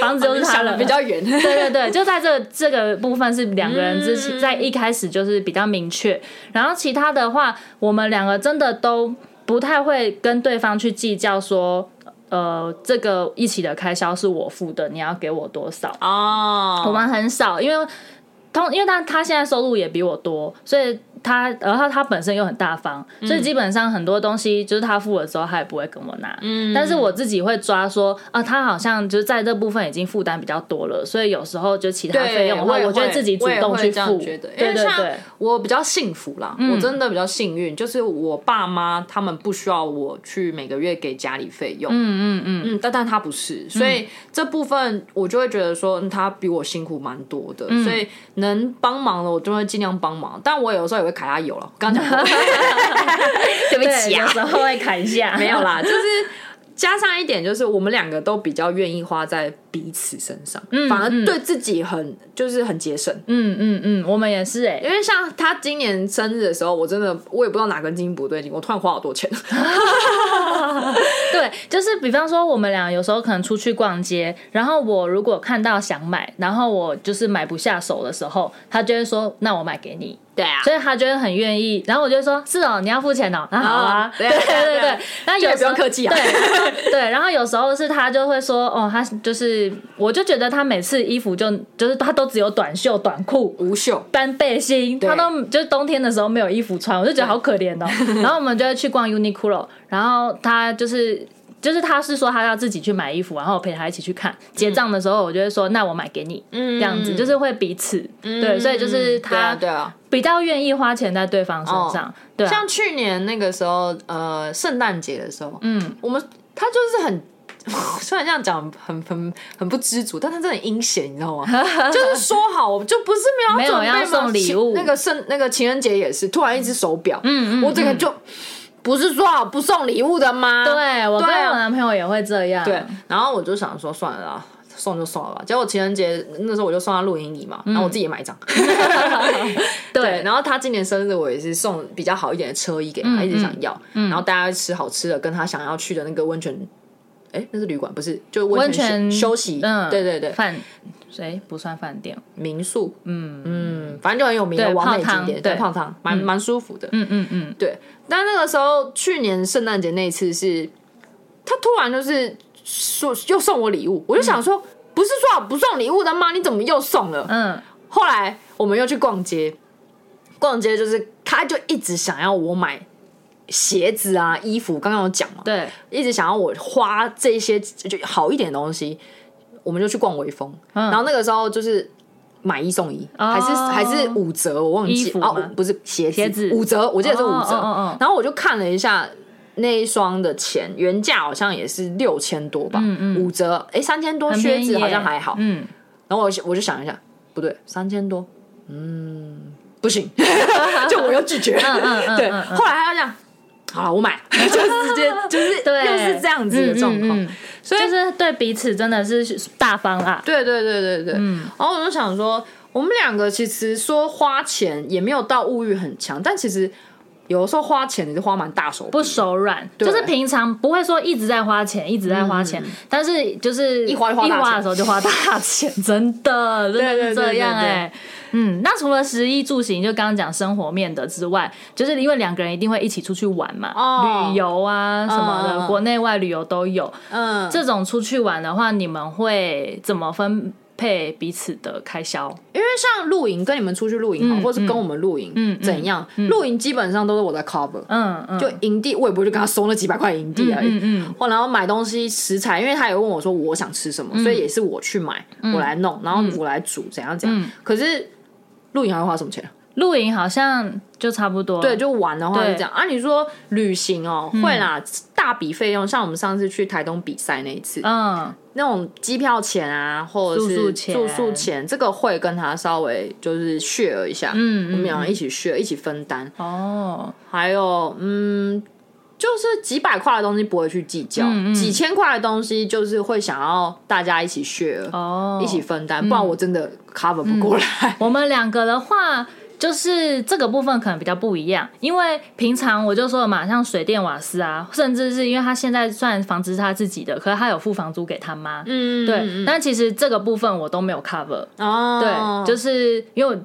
房子就是他的，比较远。对对对，就在这这个部分是两个人之前在一开始就是比较明确，然后其他的话，我们两个真的都不太会跟对方去计较说。呃，这个一起的开销是我付的，你要给我多少？哦，oh. 我们很少，因为通，因为他他现在收入也比我多，所以。他，然后他本身又很大方，所以基本上很多东西就是他付了之后，他也不会跟我拿。嗯，但是我自己会抓说，啊，他好像就是在这部分已经负担比较多了，所以有时候就其他费用的话，我觉得自己主动去付。觉得，对对对，我比较幸福啦，我真的比较幸运，就是我爸妈他们不需要我去每个月给家里费用。嗯嗯嗯嗯，但但他不是，所以这部分我就会觉得说他比我辛苦蛮多的，所以能帮忙的我就会尽量帮忙，但我有时候也会。卡他油了，刚讲过，对不起啊，有时候会砍一下，没有啦，就是加上一点，就是我们两个都比较愿意花在彼此身上，嗯、反而对自己很就是很节省，嗯嗯嗯，我们也是哎、欸，因为像他今年生日的时候，我真的我也不知道哪根筋不对劲，我突然花好多钱，对，就是比方说我们俩有时候可能出去逛街，然后我如果看到想买，然后我就是买不下手的时候，他就会说，那我买给你。对啊，所以他觉得很愿意，然后我就说：“是哦，你要付钱哦。”那好啊，对对对对。那有时候不用客气啊。对对，然后有时候是他就会说：“哦，他就是，我就觉得他每次衣服就就是他都只有短袖、短裤、无袖、单背心，他都就是冬天的时候没有衣服穿，我就觉得好可怜哦。然后我们就会去逛 Uniqlo，然后他就是。就是他是说他要自己去买衣服，然后我陪他一起去看。结账的时候，我就会说那我买给你，嗯，这样子就是会彼此，对，所以就是他比较愿意花钱在对方身上，对。像去年那个时候，呃，圣诞节的时候，嗯，我们他就是很 虽然这样讲很很很不知足，但他真的很阴险，你知道吗？就是说好就不是没有准备要送礼物，那个圣那个情人节也是突然一只手表，嗯嗯，我这个就。不是说好不送礼物的吗？对，我跟我男朋友也会这样。对，然后我就想说算了啦，送就送了吧。结果情人节那时候我就送他录音椅嘛，然后我自己也买一张。对，然后他今年生日我也是送比较好一点的车衣给他，一直想要。然后大家吃好吃的，跟他想要去的那个温泉，哎，那是旅馆不是？就温泉休息。嗯，对对对，饭，谁不算饭店？民宿。嗯嗯，反正就很有名的完美景点，对，泡汤，蛮蛮舒服的。嗯嗯嗯，对。但那个时候，去年圣诞节那次是，他突然就是说又送我礼物，我就想说，不是说好不送礼物的吗？你怎么又送了？嗯，后来我们又去逛街，逛街就是他就一直想要我买鞋子啊、衣服，刚刚有讲嘛，对，一直想要我花这些就好一点的东西，我们就去逛微风，然后那个时候就是。买一送一，还是还是五折，我忘记哦，不是鞋子，鞋子。五折，我记得是五折。然后我就看了一下那一双的钱，原价好像也是六千多吧，五折，哎，三千多，靴子好像还好，嗯。然后我我就想一下，不对，三千多，嗯，不行，就我要拒绝，对。后来他要这样。好，我买，就直接就是对，又是这样子的状况，所以就是对彼此真的是大方啊。对对对对对，嗯。然后我就想说，我们两个其实说花钱也没有到物欲很强，但其实有的时候花钱也是花蛮大手，不手软。就是平常不会说一直在花钱，一直在花钱，但是就是一花一花的时候就花大钱，真的 真的是这样哎。嗯，那除了食衣住行，就刚刚讲生活面的之外，就是因为两个人一定会一起出去玩嘛，哦、旅游啊什么的，嗯、国内外旅游都有。嗯，这种出去玩的话，你们会怎么分配彼此的开销。因为像露营，跟你们出去露营好，或是跟我们露营，嗯，怎样？露营基本上都是我在 cover，嗯嗯，就营地我也不会去跟他收那几百块营地而已，嗯嗯，然后买东西食材，因为他也问我说我想吃什么，所以也是我去买，我来弄，然后我来煮，怎样怎样。可是露营还会花什么钱？露营好像就差不多，对，就玩的话是这样。啊。你说旅行哦，会啦，大笔费用，像我们上次去台东比赛那一次，嗯，那种机票钱啊，或者是住宿钱，这个会跟他稍微就是 share 一下，嗯，我们两个一起 share，一起分担。哦，还有嗯，就是几百块的东西不会去计较，几千块的东西就是会想要大家一起 share，哦，一起分担，不然我真的 cover 不过来。我们两个的话。就是这个部分可能比较不一样，因为平常我就说了嘛，像水电瓦斯啊，甚至是因为他现在算房子是他自己的，可是他有付房租给他妈，嗯，对。但其实这个部分我都没有 cover，哦，对，就是因为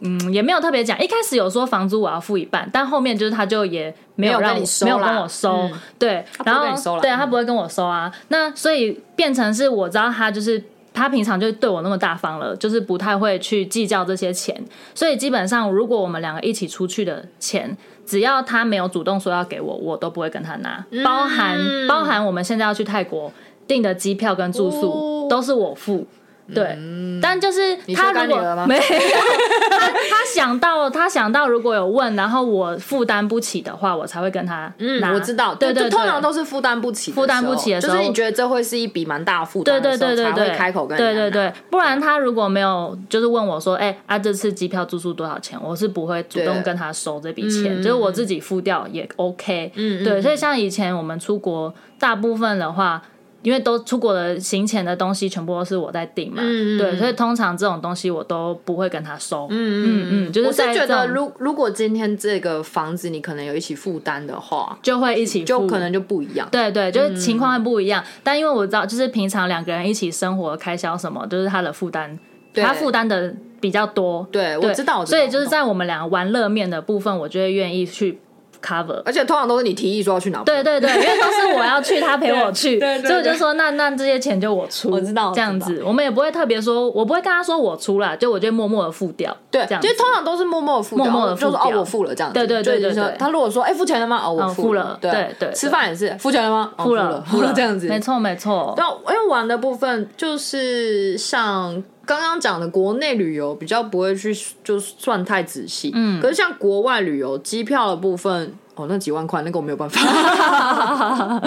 嗯也没有特别讲，一开始有说房租我要付一半，但后面就是他就也没有让你收，没有跟我收，嗯、对，然后对啊，他不会跟我收啊，那所以变成是我知道他就是。他平常就对我那么大方了，就是不太会去计较这些钱，所以基本上如果我们两个一起出去的钱，只要他没有主动说要给我，我都不会跟他拿，包含包含我们现在要去泰国订的机票跟住宿都是我付。对，但就是他如果没有，他他想到他想到如果有问，然后我负担不起的话，我才会跟他。嗯，我知道，对对，通常都是负担不起，负担不起的时候，就是你觉得这会是一笔蛮大负担，对对对对对，开口跟对对对，不然他如果没有就是问我说，哎啊，这次机票住宿多少钱？我是不会主动跟他收这笔钱，就是我自己付掉也 OK。嗯，对，所以像以前我们出国，大部分的话。因为都出国的行前的东西全部都是我在订嘛，嗯、对，所以通常这种东西我都不会跟他收。嗯嗯嗯，就是我是觉得，如如果今天这个房子你可能有一起负担的话，就会一起付，就可能就不一样。对对，就是情况会不一样。嗯、但因为我知道，就是平常两个人一起生活开销什么，就是他的负担，他负担的比较多。对，对我知道。所以就是在我们两个玩乐面的部分，我就会愿意去。cover，而且通常都是你提议说要去哪？对对对，因为都是我要去，他陪我去，所以我就说那那这些钱就我出。我知道，这样子我们也不会特别说，我不会跟他说我出了，就我就默默的付掉。对，这样，其实通常都是默默的付，默默的付掉，哦，我付了这样子。对对对对，他如果说哎付钱了吗？哦，我付了。对对，吃饭也是付钱了吗？付了付了 这样子。没错没错。对，因为玩的部分就是像。刚刚讲的国内旅游比较不会去就算太仔细，嗯，可是像国外旅游机票的部分，哦，那几万块那个我没有办法，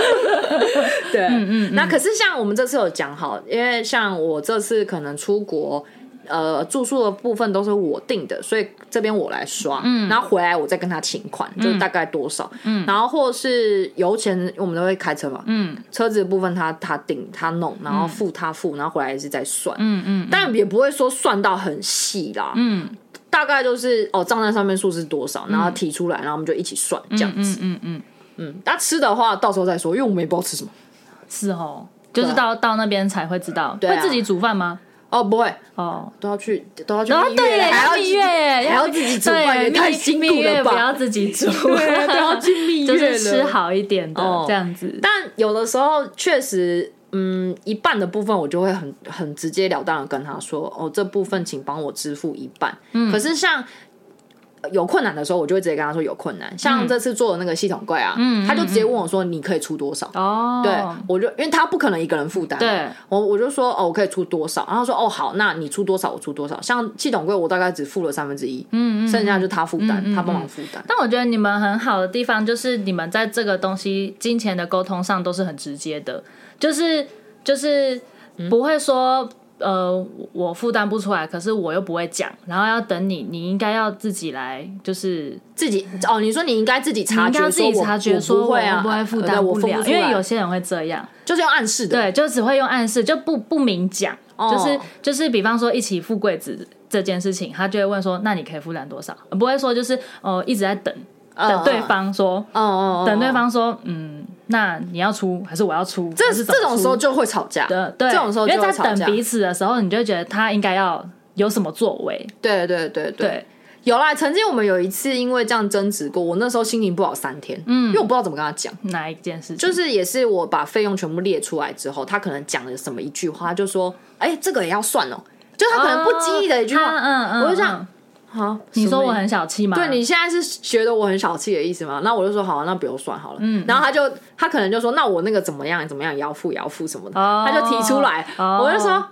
对，嗯嗯，嗯，那可是像我们这次有讲好，因为像我这次可能出国。呃，住宿的部分都是我定的，所以这边我来刷，嗯，然后回来我再跟他请款，嗯、就大概多少，嗯，然后或是油钱，我们都会开车嘛，嗯，车子的部分他他定他弄，然后付他付，然后回来也是再算，嗯嗯，但也不会说算到很细啦，嗯，大概就是哦账单上面数是多少，然后提出来，然后我们就一起算这样子，嗯嗯嗯，那吃的话到时候再说，因为我们也不知道吃什么，是哦，就是到到那边才会知道，会自己煮饭吗？哦，不会哦，都要去，都要去蜜月，还要蜜月，还要自己煮饭，也太辛苦了吧？不要自己煮，都要去蜜月，就是吃好一点的这样子。但有的时候确实，嗯，一半的部分我就会很很直截了当的跟他说，哦，这部分请帮我支付一半。嗯，可是像。有困难的时候，我就会直接跟他说有困难。像这次做的那个系统柜啊，嗯，他就直接问我说：“你可以出多少？”哦，对，我就因为他不可能一个人负担，对，我我就说：“哦，我可以出多少？”然后他说：“哦，好，那你出多少，我出多少。”像系统柜，我大概只付了三分之一，嗯，剩下就他负担，他帮忙负担。但我觉得你们很好的地方就是你们在这个东西金钱的沟通上都是很直接的，就是就是不会说。呃，我负担不出来，可是我又不会讲，然后要等你，你应该要自己来，就是自己哦。你说你应该自己察觉，自己察觉说会啊，不会负担不了，因为有些人会这样，就是用暗示的，对，就只会用暗示，就不不明讲，就是就是，比方说一起富贵子这件事情，他就会问说，那你可以负担多少？不会说就是哦，一直在等等对方说，哦哦，等对方说，嗯。那你要出还是我要出？这是这种时候就会吵架。对，这种时候因为在等彼此的时候，你就觉得他应该要有什么作为。对对对对。有啦，曾经我们有一次因为这样争执过，我那时候心情不好三天，嗯，因为我不知道怎么跟他讲哪一件事情，就是也是我把费用全部列出来之后，他可能讲了什么一句话，他就说，哎、欸，这个也要算哦，就他可能不经意的一句话，哦、嗯嗯，我就想，好、嗯，你说我很小气吗？对，你现在是觉得我很小气的意思吗？那我就说好、啊，那不用算好了，嗯，然后他就他可能就说，那我那个怎么样怎么样也要付也要付什么的，哦、他就提出来，哦、我就说。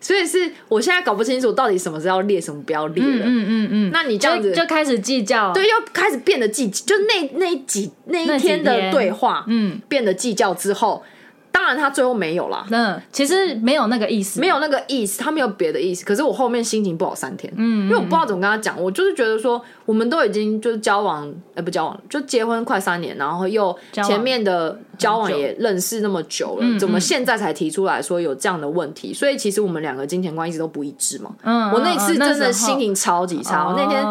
所以是我现在搞不清楚到底什么是要列，什么不要列了。嗯嗯嗯，嗯，那你这样子就，就开始计较，对，又开始变得计，就那那几那一天的对话，嗯，变得计较之后。当然，他最后没有啦。嗯，其实没有那个意思，没有那个意思，他没有别的意思。可是我后面心情不好三天，嗯，因为我不知道怎么跟他讲。我就是觉得说，我们都已经就是交往，哎、欸，不交往，就结婚快三年，然后又前面的交往也认识那么久了，怎么现在才提出来说有这样的问题？所以其实我们两个金钱观一直都不一致嘛。嗯，我那次真的心情超级差，我那天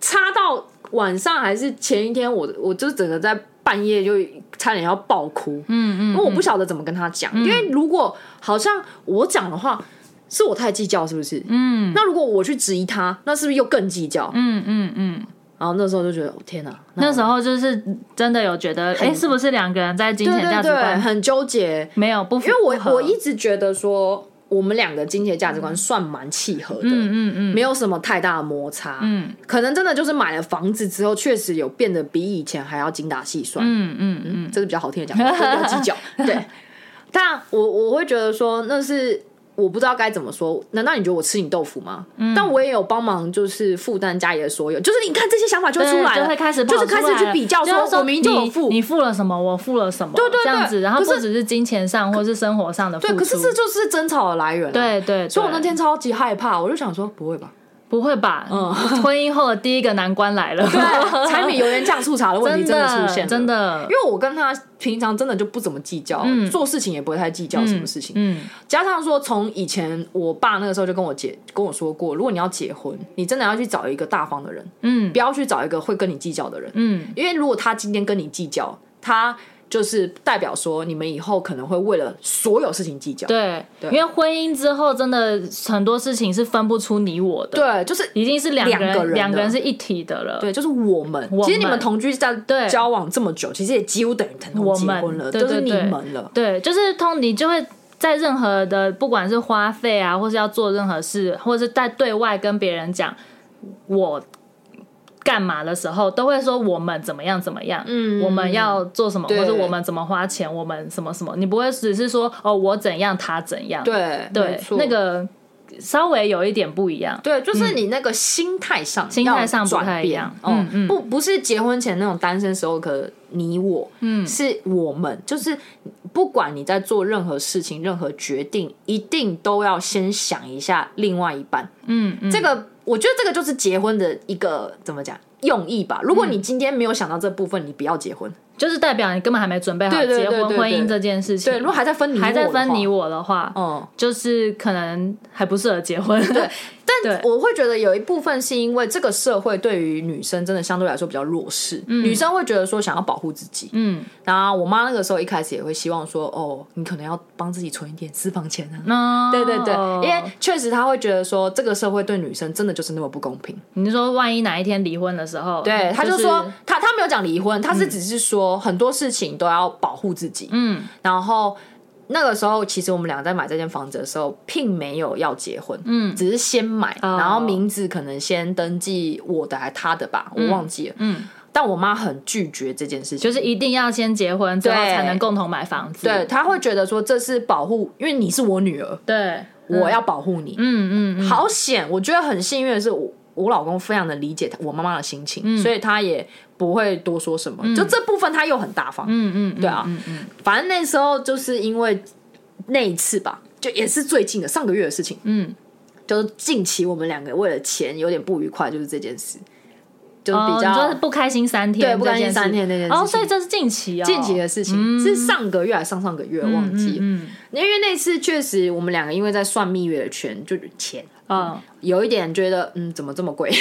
差到晚上还是前一天我，我我就整个在。半夜就差点要爆哭，嗯嗯，因为我不晓得怎么跟他讲，因为如果好像我讲的话，是我太计较，是不是？嗯，那如果我去质疑他，那是不是又更计较？嗯嗯嗯。然后那时候就觉得，天哪！那时候就是真的有觉得，哎，是不是两个人在金钱价值观很纠结？没有，不，因为我我一直觉得说。我们两个金钱价值观算蛮契合的，嗯嗯嗯，没有什么太大的摩擦，嗯，可能真的就是买了房子之后，确实有变得比以前还要精打细算，嗯嗯嗯，这是比较好听的讲，比较计较，对。但我我会觉得说那是。我不知道该怎么说，难道你觉得我吃你豆腐吗？嗯、但我也有帮忙，就是负担家里的所有，就是你看这些想法就出来了，就会开始就是开始去比较说，说我明明就有付，你付了什么，我付了什么，对对对，这样子，然后不只是金钱上或是生活上的付出，对，可是这就是争吵的来源，对，对对，所以我那天超级害怕，我就想说不会吧。不会吧？嗯，婚姻后的第一个难关来了，对，柴米油盐酱醋茶的问题真的出现，真的。因为我跟他平常真的就不怎么计较，嗯、做事情也不会太计较什么事情。嗯，嗯加上说从以前我爸那个时候就跟我姐跟我说过，如果你要结婚，你真的要去找一个大方的人，嗯，不要去找一个会跟你计较的人，嗯，因为如果他今天跟你计较，他。就是代表说，你们以后可能会为了所有事情计较。对，对，因为婚姻之后，真的很多事情是分不出你我的。对，就是已经是两个人，两个人是一体的了。对，就是我们。我们其实你们同居在交往这么久，其实也几乎等于等同结婚了，都是你们了。对，就是通，你就会在任何的，不管是花费啊，或是要做任何事，或者是在对外跟别人讲我。干嘛的时候都会说我们怎么样怎么样，嗯，我们要做什么，或者我们怎么花钱，我们什么什么，你不会只是说哦我怎样他怎样，对对，那个稍微有一点不一样，对，就是你那个心态上、嗯、心态上不太一样，嗯嗯，不不是结婚前那种单身时候可你我，嗯，是我们，就是不管你在做任何事情、任何决定，一定都要先想一下另外一半，嗯，嗯。这个。我觉得这个就是结婚的一个怎么讲用意吧。如果你今天没有想到这部分，你不要结婚，就是代表你根本还没准备好结婚婚姻这件事情。对，如果还在分你还在分你我的话，嗯，就是可能还不适合结婚。对，但我会觉得有一部分是因为这个社会对于女生真的相对来说比较弱势，女生会觉得说想要保护自己。嗯，然后我妈那个时候一开始也会希望说，哦，你可能要帮自己存一点私房钱啊。对对对，因为确实她会觉得说这个社会对女生真的。就是那么不公平。你说万一哪一天离婚的时候，对，她就说他他没有讲离婚，她是只是说很多事情都要保护自己。嗯，然后那个时候其实我们俩在买这间房子的时候，并没有要结婚，嗯，只是先买，然后名字可能先登记我的还他的吧，我忘记了。嗯，但我妈很拒绝这件事情，就是一定要先结婚之后才能共同买房子。对，她会觉得说这是保护，因为你是我女儿。对。我要保护你，嗯嗯，好险！我觉得很幸运的是，我我老公非常的理解我妈妈的心情，所以他也不会多说什么。就这部分他又很大方，嗯嗯，对啊，反正那时候就是因为那一次吧，就也是最近的上个月的事情，嗯，就是近期我们两个为了钱有点不愉快，就是这件事。就比较，就是不开心三天，对，不开心三天那件事。哦，所以这是近期哦，近期的事情是上个月还是上上个月忘记了。嗯，因为那次确实我们两个因为在算蜜月的圈，就是钱，嗯，有一点觉得，嗯，怎么这么贵？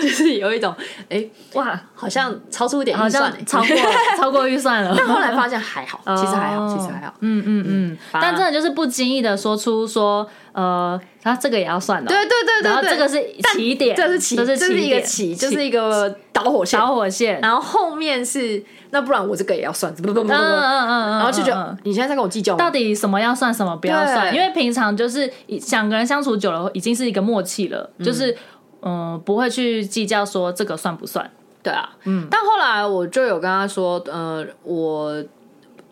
就是有一种，哎，哇，好像超出一点预算，超过 超过预算了。但后来发现还好，其实还好，其实还好。嗯嗯嗯。但真的就是不经意的说出说。呃，他这个也要算的，对对对对，然后这个是起点，这是起，这是一个起，就是一个导火线，导火线，然后后面是。那不然我这个也要算，不不不不，嗯嗯嗯，然后就觉得你现在在跟我计较？到底什么要算，什么不要算？因为平常就是两个人相处久了，已经是一个默契了，就是嗯，不会去计较说这个算不算？对啊，嗯。但后来我就有跟他说，呃，我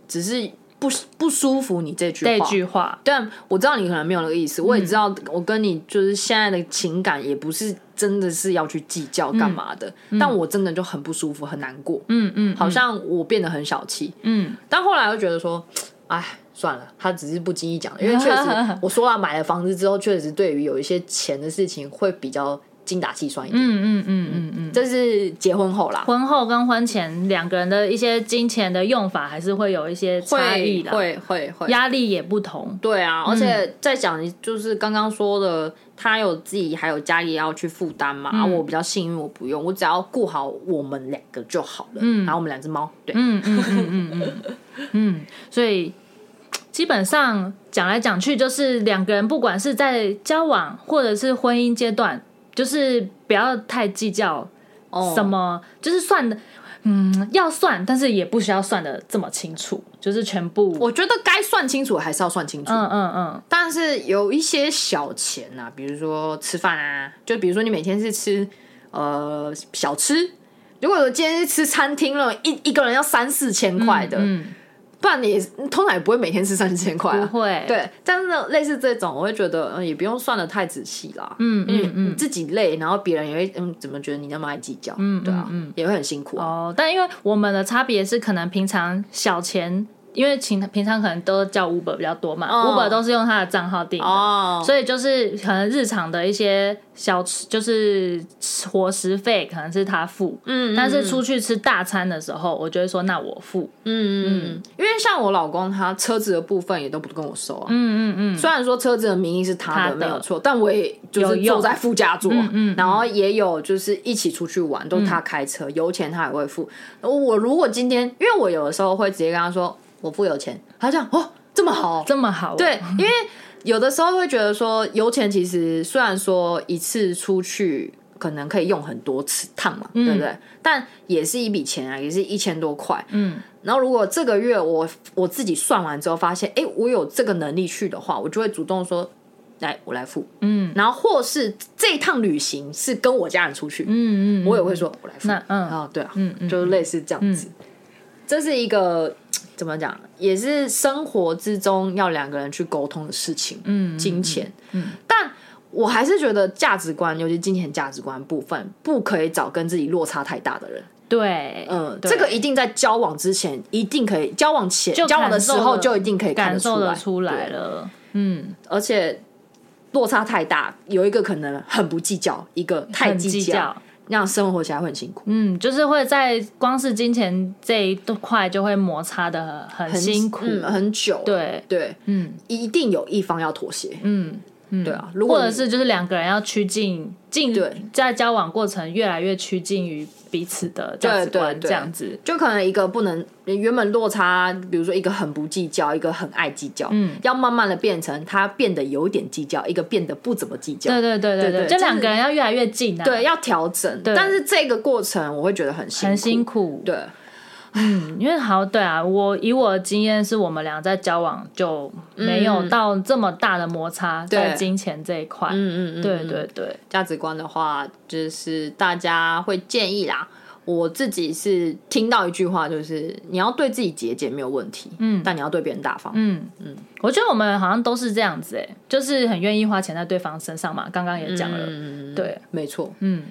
只是。不不舒服，你这句话，这句话，但我知道你可能没有那个意思，我也知道我跟你就是现在的情感也不是真的是要去计较干嘛的，但我真的就很不舒服，很难过，嗯嗯，好像我变得很小气，嗯，但后来又觉得说，哎，算了，他只是不经意讲，因为确实 我说了买了房子之后，确实对于有一些钱的事情会比较。精打细算一点，嗯嗯嗯嗯嗯，这是结婚后啦，婚后跟婚前两个人的一些金钱的用法还是会有一些差异的，会会会，压力也不同，对啊，而且在讲就是刚刚说的，他有自己还有家里要去负担嘛，啊，我比较幸运，我不用，我只要顾好我们两个就好了，嗯，然后我们两只猫，对，嗯嗯嗯嗯嗯嗯，所以基本上讲来讲去，就是两个人不管是在交往或者是婚姻阶段。就是不要太计较什么，oh. 就是算的，嗯，要算，但是也不需要算的这么清楚。就是全部，我觉得该算清楚还是要算清楚。嗯嗯嗯。但是有一些小钱啊，比如说吃饭啊，就比如说你每天是吃呃小吃，如果我今天是吃餐厅了，一一个人要三四千块的。嗯。嗯不然你通常也不会每天吃三四千块，不会。对，但是呢，类似这种，我会觉得，嗯，也不用算的太仔细啦。嗯嗯自己累，然后别人也会，嗯，怎么觉得你那么爱计较？嗯，对啊，嗯，也会很辛苦哦。但因为我们的差别是，可能平常小钱。因为平平常可能都叫 Uber 比较多嘛，Uber 都是用他的账号订的，所以就是可能日常的一些小吃，就是伙食费可能是他付，嗯，但是出去吃大餐的时候，我就会说那我付，嗯嗯，因为像我老公他车子的部分也都不跟我收啊，嗯嗯嗯，虽然说车子的名义是他的没有错，但我也就是坐在副驾座，嗯，然后也有就是一起出去玩，都是他开车，油钱他也会付。我如果今天，因为我有的时候会直接跟他说。我付油钱，他这样哦，这么好，这么好，对，因为有的时候会觉得说油钱其实虽然说一次出去可能可以用很多次趟嘛，嗯、对不对？但也是一笔钱啊，也是一千多块，嗯。然后如果这个月我我自己算完之后发现，哎，我有这个能力去的话，我就会主动说，来，我来付，嗯。然后或是这一趟旅行是跟我家人出去，嗯嗯，我也会说我来付，嗯啊，对啊，嗯嗯，就是类似这样子，嗯、这是一个。怎么讲，也是生活之中要两个人去沟通的事情。嗯，金钱，嗯，但我还是觉得价值观，尤其金钱价值观部分，不可以找跟自己落差太大的人。对，嗯，这个一定在交往之前，一定可以交往前交往的时候就一定可以看得出来，感受得出来了。嗯，而且落差太大，有一个可能很不计较，一个太计较。那样生活起来会很辛苦，嗯，就是会在光是金钱这一块就会摩擦的很辛苦，很，嗯、很久，对。对，嗯，一定有一方要妥协，嗯。嗯，对啊，或者是就是两个人要趋近近，在交往过程越来越趋近于彼此的价值观，这样子，就可能一个不能原本落差，比如说一个很不计较，一个很爱计较，嗯，要慢慢的变成他变得有点计较，一个变得不怎么计较，对对对对对，就两个人要越来越近，对，要调整，但是这个过程我会觉得很辛苦，很辛苦，对。嗯，因为好对啊，我以我的经验是我们俩在交往就没有到这么大的摩擦在金钱这一块。嗯嗯对对对，价值观的话，就是大家会建议啦。我自己是听到一句话，就是你要对自己节俭没有问题，嗯，但你要对别人大方。嗯嗯，我觉得我们好像都是这样子，哎，就是很愿意花钱在对方身上嘛。刚刚也讲了，嗯对，没错，嗯。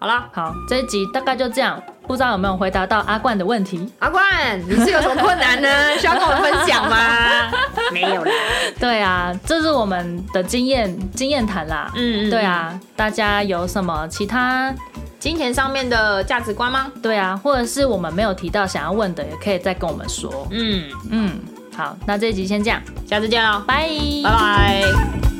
好啦，好，这一集大概就这样，不知道有没有回答到阿冠的问题？阿冠，你是有什么困难呢？需要跟我们分享吗？没有啦。对啊，这是我们的经验经验谈啦。嗯嗯。对啊，大家有什么其他金钱上面的价值观吗？对啊，或者是我们没有提到想要问的，也可以再跟我们说。嗯嗯，好，那这一集先这样，下次见喽，拜拜拜。